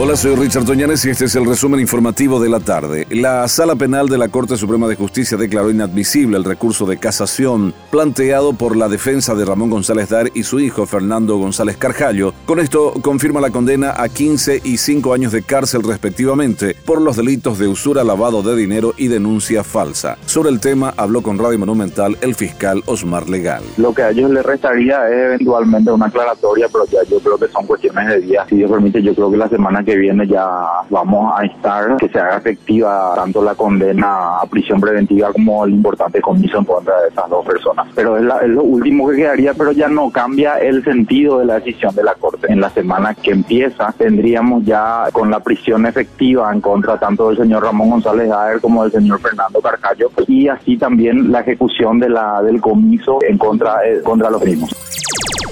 Hola, soy Richard Toñanes y este es el resumen informativo de la tarde. La Sala Penal de la Corte Suprema de Justicia declaró inadmisible el recurso de casación planteado por la defensa de Ramón González Dar y su hijo Fernando González Carjallo. Con esto confirma la condena a 15 y 5 años de cárcel respectivamente por los delitos de usura, lavado de dinero y denuncia falsa. Sobre el tema habló con Radio Monumental el fiscal Osmar Legal. Lo que a ellos les restaría es eventualmente una aclaratoria, pero ya yo creo que son cuestiones de días. Si Dios permite, yo creo que la semana que viene ya vamos a instar que se haga efectiva tanto la condena a prisión preventiva como el importante comiso en contra de esas dos personas. Pero es, lo último que quedaría, pero ya no cambia el sentido de la decisión de la Corte. En la semana que empieza tendríamos ya con la prisión efectiva en contra tanto del señor Ramón González Aer como del señor Fernando Carcallo y así también la ejecución de la del comiso en contra, eh, contra los mismos.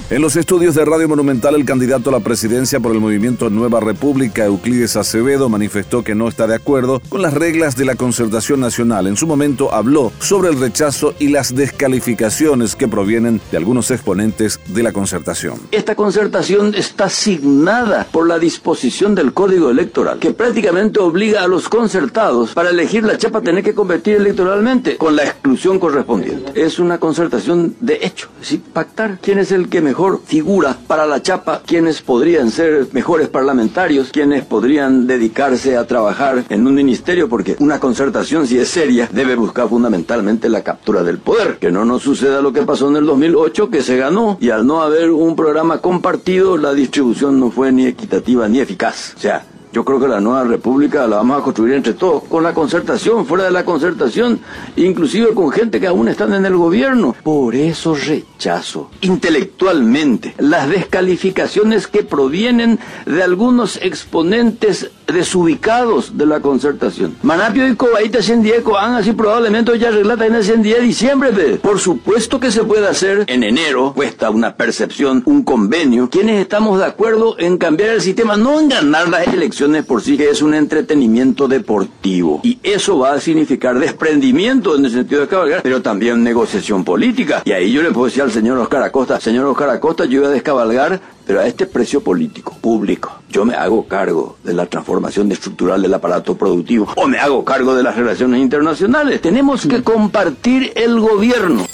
En los estudios de Radio Monumental, el candidato a la presidencia por el movimiento Nueva República, Euclides Acevedo, manifestó que no está de acuerdo con las reglas de la concertación nacional. En su momento habló sobre el rechazo y las descalificaciones que provienen de algunos exponentes de la concertación. Esta concertación está asignada por la disposición del Código Electoral, que prácticamente obliga a los concertados para elegir la chapa tener que competir electoralmente con la exclusión correspondiente. Es una concertación de hecho, es decir, pactar quién es el que mejor figura para la chapa, quienes podrían ser mejores parlamentarios, quienes podrían dedicarse a trabajar en un ministerio, porque una concertación, si es seria, debe buscar fundamentalmente la captura del poder. Que no nos suceda lo que pasó en el 2008, que se ganó, y al no haber un programa compartido, la distribución no fue ni equitativa ni eficaz. O sea, yo creo que la nueva república la vamos a construir entre todos, con la concertación, fuera de la concertación, inclusive con gente que aún están en el gobierno. Por eso rechazo intelectualmente las descalificaciones que provienen de algunos exponentes desubicados de la concertación. Manapio y Cobaita Sendieco han así probablemente ya arreglada en el día de diciembre. Por supuesto que se puede hacer en enero, cuesta una percepción, un convenio. Quienes estamos de acuerdo en cambiar el sistema, no en ganar las elecciones por sí, es un entretenimiento deportivo. Y eso va a significar desprendimiento en el sentido de cabalgar, pero también negociación política. Y ahí yo le puedo decir al señor Oscar Acosta, señor Oscar Acosta, yo voy a descabalgar pero a este precio político, público, yo me hago cargo de la transformación estructural del aparato productivo o me hago cargo de las relaciones internacionales. Tenemos que compartir el gobierno.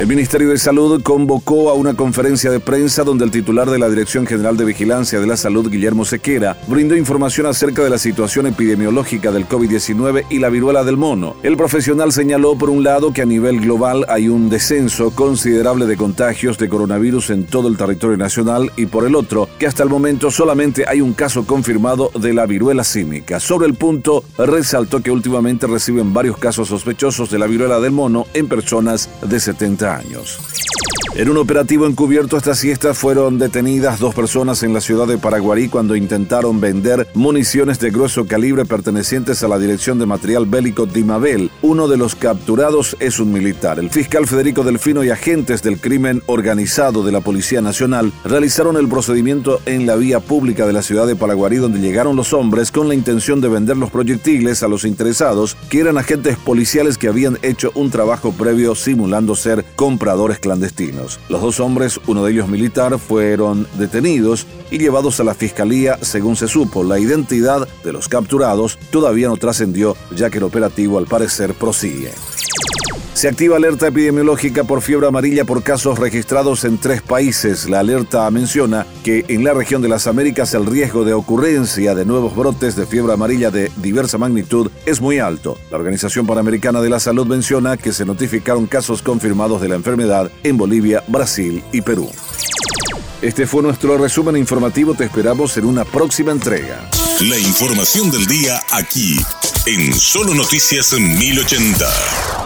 El Ministerio de Salud convocó a una conferencia de prensa donde el titular de la Dirección General de Vigilancia de la Salud, Guillermo Sequera, brindó información acerca de la situación epidemiológica del COVID-19 y la viruela del mono. El profesional señaló, por un lado, que a nivel global hay un descenso considerable de contagios de coronavirus en todo el territorio nacional y por el otro, que hasta el momento solamente hay un caso confirmado de la viruela símica. Sobre el punto, resaltó que últimamente reciben varios casos sospechosos de la viruela del mono en personas de 70 años. En un operativo encubierto esta siesta fueron detenidas dos personas en la ciudad de Paraguarí cuando intentaron vender municiones de grueso calibre pertenecientes a la Dirección de Material Bélico Dimabel. Uno de los capturados es un militar. El fiscal Federico Delfino y agentes del crimen organizado de la Policía Nacional realizaron el procedimiento en la vía pública de la ciudad de Paraguarí donde llegaron los hombres con la intención de vender los proyectiles a los interesados que eran agentes policiales que habían hecho un trabajo previo simulando ser compradores clandestinos. Los dos hombres, uno de ellos militar, fueron detenidos y llevados a la fiscalía según se supo. La identidad de los capturados todavía no trascendió ya que el operativo al parecer prosigue. Se activa alerta epidemiológica por fiebre amarilla por casos registrados en tres países. La alerta menciona que en la región de las Américas el riesgo de ocurrencia de nuevos brotes de fiebre amarilla de diversa magnitud es muy alto. La Organización Panamericana de la Salud menciona que se notificaron casos confirmados de la enfermedad en Bolivia, Brasil y Perú. Este fue nuestro resumen informativo. Te esperamos en una próxima entrega. La información del día aquí, en Solo Noticias 1080.